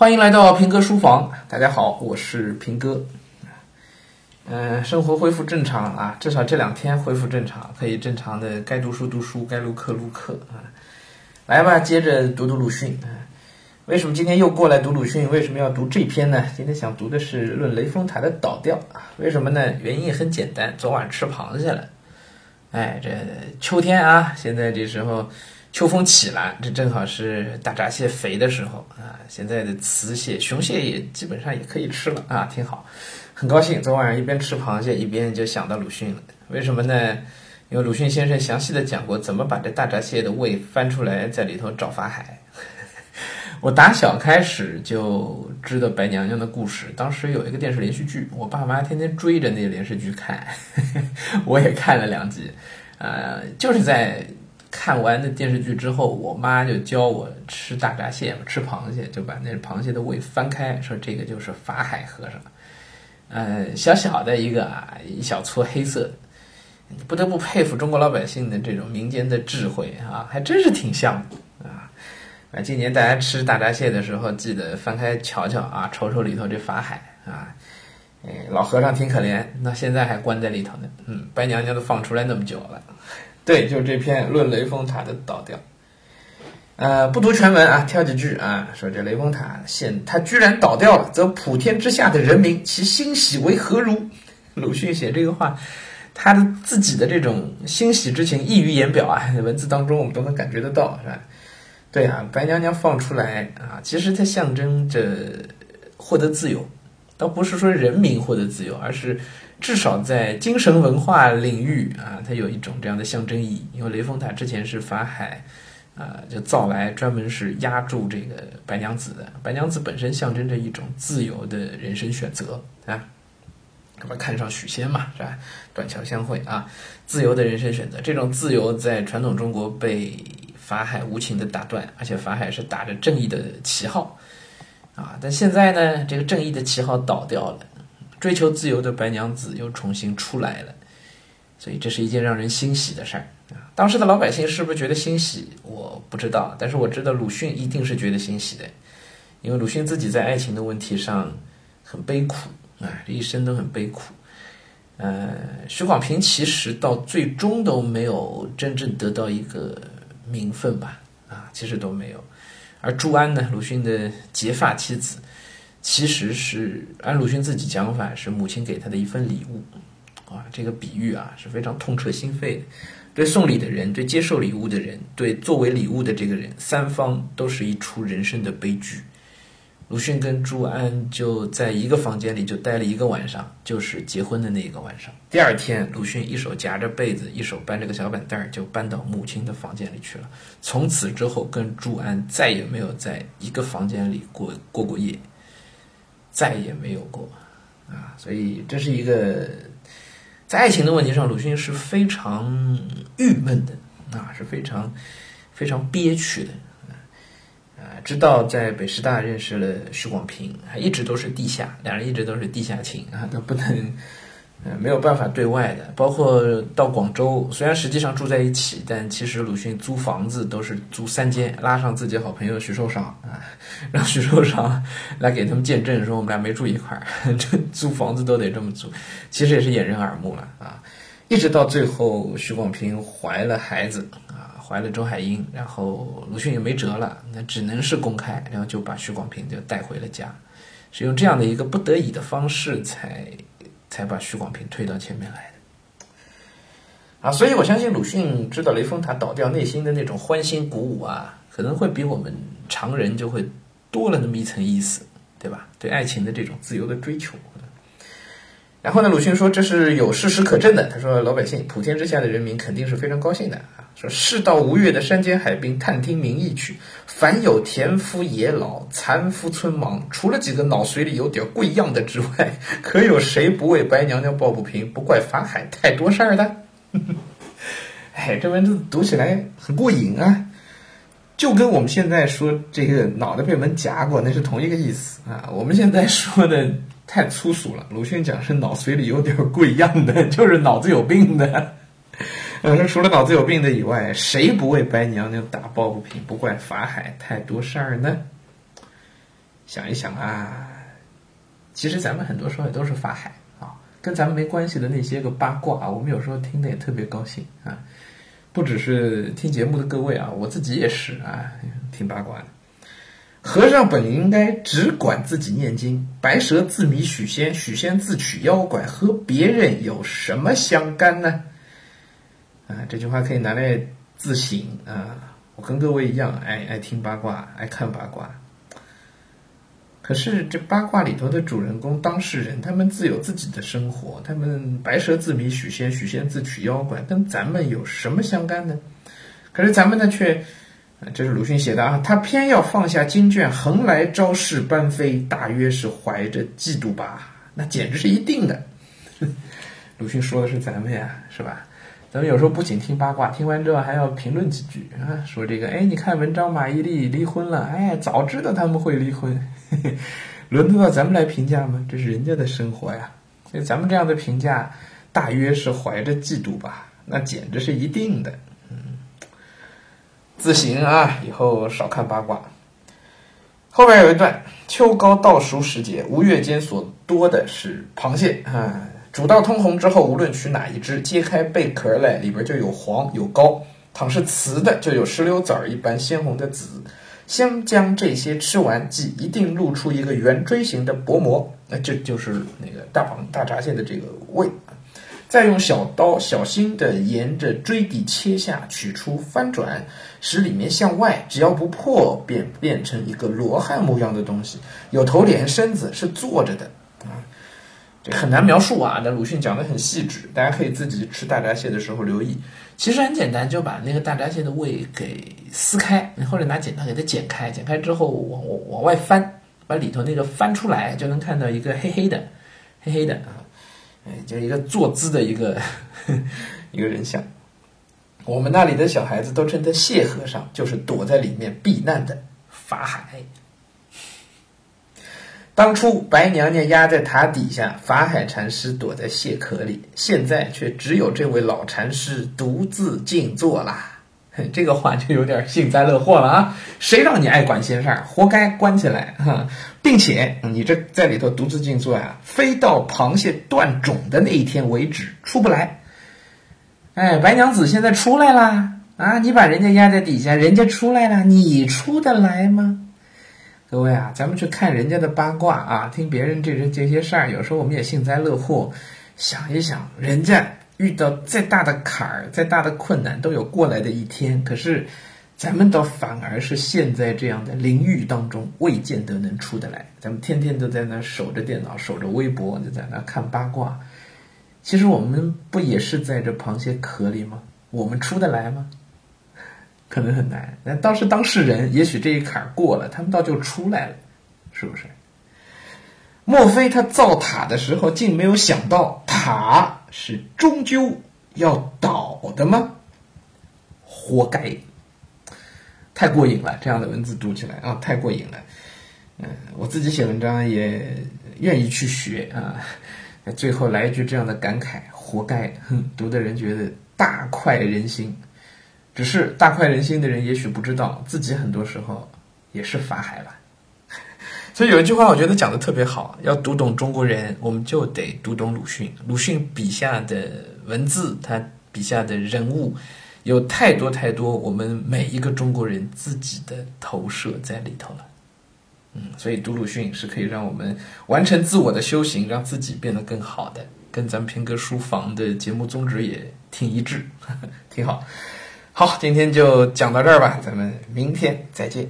欢迎来到平哥书房，大家好，我是平哥。嗯，生活恢复正常啊，至少这两天恢复正常，可以正常的该读书读书，该录课录课啊。来吧，接着读读鲁迅。为什么今天又过来读鲁迅？为什么要读这篇呢？今天想读的是《论雷峰塔的倒掉》啊。为什么呢？原因也很简单，昨晚吃螃蟹了。哎，这秋天啊，现在这时候。秋风起了，这正好是大闸蟹肥的时候啊！现在的雌蟹、雄蟹也基本上也可以吃了啊，挺好，很高兴。昨晚上一边吃螃蟹，一边就想到鲁迅了。为什么呢？因为鲁迅先生详细的讲过怎么把这大闸蟹的胃翻出来，在里头找法海。我打小开始就知道白娘娘的故事，当时有一个电视连续剧，我爸妈天天追着那个连续剧看，我也看了两集，呃，就是在。看完那电视剧之后，我妈就教我吃大闸蟹，吃螃蟹，就把那螃蟹的胃翻开，说这个就是法海和尚。呃，小小的一个啊，一小撮黑色，不得不佩服中国老百姓的这种民间的智慧啊，还真是挺像啊。啊，今年大家吃大闸蟹的时候，记得翻开瞧瞧啊，瞅瞅里头这法海啊。哎，老和尚挺可怜，那现在还关在里头呢。嗯，白娘娘都放出来那么久了。对，就是这篇《论雷峰塔的倒掉》。呃，不读全文啊，挑几句啊，说这雷峰塔现它居然倒掉了，则普天之下的人民，其欣喜为何如？鲁迅写这个话，他的自己的这种欣喜之情溢于言表啊，文字当中我们都能感觉得到，是吧？对啊，白娘娘放出来啊，其实它象征着获得自由，倒不是说人民获得自由，而是。至少在精神文化领域啊，它有一种这样的象征意义。因为雷峰塔之前是法海，啊，就造来专门是压住这个白娘子的。白娘子本身象征着一种自由的人生选择啊，那么看上许仙嘛，是吧？断桥相会啊，自由的人生选择。这种自由在传统中国被法海无情的打断，而且法海是打着正义的旗号啊，但现在呢，这个正义的旗号倒掉了。追求自由的白娘子又重新出来了，所以这是一件让人欣喜的事儿啊！当时的老百姓是不是觉得欣喜？我不知道，但是我知道鲁迅一定是觉得欣喜的，因为鲁迅自己在爱情的问题上很悲苦啊，这一生都很悲苦。呃，许广平其实到最终都没有真正得到一个名分吧？啊，其实都没有。而朱安呢，鲁迅的结发妻子。其实是按鲁迅自己讲法，是母亲给他的一份礼物，啊，这个比喻啊是非常痛彻心扉的。对送礼的人，对接受礼物的人，对作为礼物的这个人，三方都是一出人生的悲剧。鲁迅跟朱安就在一个房间里就待了一个晚上，就是结婚的那一个晚上。第二天，鲁迅一手夹着被子，一手搬着个小板凳儿就搬到母亲的房间里去了。从此之后，跟朱安再也没有在一个房间里过过过夜。再也没有过，啊，所以这是一个在爱情的问题上，鲁迅是非常郁闷的，啊，是非常非常憋屈的，啊，直到在北师大认识了许广平，还一直都是地下，两人一直都是地下情啊，都不能。呃，没有办法对外的，包括到广州，虽然实际上住在一起，但其实鲁迅租房子都是租三间，拉上自己好朋友徐寿裳啊，让徐寿裳来给他们见证，说我们俩没住一块儿，这租房子都得这么租，其实也是掩人耳目了啊。一直到最后，许广平怀了孩子啊，怀了周海婴，然后鲁迅也没辙了，那只能是公开，然后就把许广平就带回了家，是用这样的一个不得已的方式才。才把许广平推到前面来的啊，所以我相信鲁迅知道雷峰塔倒掉，内心的那种欢欣鼓舞啊，可能会比我们常人就会多了那么一层意思，对吧？对爱情的这种自由的追求。然后呢，鲁迅说这是有事实可证的。他说老百姓普天之下的人民肯定是非常高兴的啊。说世道无月的山间海滨，探听民意去。凡有田夫野老、残夫村盲，除了几个脑髓里有点贵样的之外，可有谁不为白娘娘抱不平？不怪法海太多事儿的。哎，这文字读起来很过瘾啊，就跟我们现在说这个脑袋被门夹过，那是同一个意思啊。我们现在说的。太粗俗了。鲁迅讲是脑髓里有点贵样的，就是脑子有病的。呃，除了脑子有病的以外，谁不为白娘娘打抱不平？不怪法海太多事儿呢。想一想啊，其实咱们很多时候也都是法海啊，跟咱们没关系的那些个八卦，我们有时候听的也特别高兴啊。不只是听节目的各位啊，我自己也是啊，听八卦的。和尚本应该只管自己念经，白蛇自迷许仙，许仙自取妖怪，和别人有什么相干呢？啊，这句话可以拿来自省啊。我跟各位一样，爱爱听八卦，爱看八卦。可是这八卦里头的主人公当事人，他们自有自己的生活，他们白蛇自迷许仙，许仙自取妖怪，跟咱们有什么相干呢？可是咱们呢，却。这是鲁迅写的啊，他偏要放下经卷，横来招式班飞，大约是怀着嫉妒吧？那简直是一定的。鲁迅说的是咱们呀，是吧？咱们有时候不仅听八卦，听完之后还要评论几句啊，说这个，哎，你看文章马伊琍离婚了，哎，早知道他们会离婚，轮得到咱们来评价吗？这是人家的生活呀，所以咱们这样的评价，大约是怀着嫉妒吧？那简直是一定的。嗯自行啊，以后少看八卦。后边有一段，秋高稻熟时节，吴越间所多的是螃蟹啊。煮到通红之后，无论取哪一只，揭开贝壳来，里边就有黄有膏。倘是瓷的，就有石榴籽儿一般鲜红的籽。先将这些吃完，即一定露出一个圆锥形的薄膜，那这就是那个大螃大闸蟹的这个胃。再用小刀小心地沿着锥底切下，取出翻转，使里面向外，只要不破，便变成一个罗汉模样的东西，有头脸身子，是坐着的。这很难描述啊，那鲁迅讲的很细致，大家可以自己吃大闸蟹的时候留意。其实很简单，就把那个大闸蟹的胃给撕开，或者拿剪刀给它剪开，剪开之后往往往外翻，把里头那个翻出来，就能看到一个黑黑的，黑黑的啊。哎，就是一个坐姿的一个 一个人像，我们那里的小孩子都称他谢和尚，就是躲在里面避难的法海。当初白娘娘压在塔底下，法海禅师躲在蟹壳里，现在却只有这位老禅师独自静坐啦。这个话就有点幸灾乐祸了啊！谁让你爱管闲事儿，活该关起来哈！并且你这在里头独自静坐呀，非到螃蟹断种的那一天为止出不来。哎，白娘子现在出来啦！啊，你把人家压在底下，人家出来了，你出得来吗？各位啊，咱们去看人家的八卦啊，听别人这这这些事儿，有时候我们也幸灾乐祸，想一想人家。遇到再大的坎儿、再大的困难，都有过来的一天。可是，咱们倒反而是陷在这样的淋浴当中，未见得能出得来。咱们天天都在那守着电脑、守着微博，就在那看八卦。其实我们不也是在这螃蟹壳里吗？我们出得来吗？可能很难。那当时当事人，也许这一坎儿过了，他们倒就出来了，是不是？莫非他造塔的时候，竟没有想到塔？是终究要倒的吗？活该！太过瘾了，这样的文字读起来啊，太过瘾了。嗯，我自己写文章也愿意去学啊。最后来一句这样的感慨：活该！哼，读的人觉得大快人心。只是大快人心的人，也许不知道自己很多时候也是法海吧。所以有一句话，我觉得讲的特别好。要读懂中国人，我们就得读懂鲁迅。鲁迅笔下的文字，他笔下的人物，有太多太多我们每一个中国人自己的投射在里头了。嗯，所以读鲁迅是可以让我们完成自我的修行，让自己变得更好的，跟咱们平哥书房的节目宗旨也挺一致，挺好。好，今天就讲到这儿吧，咱们明天再见。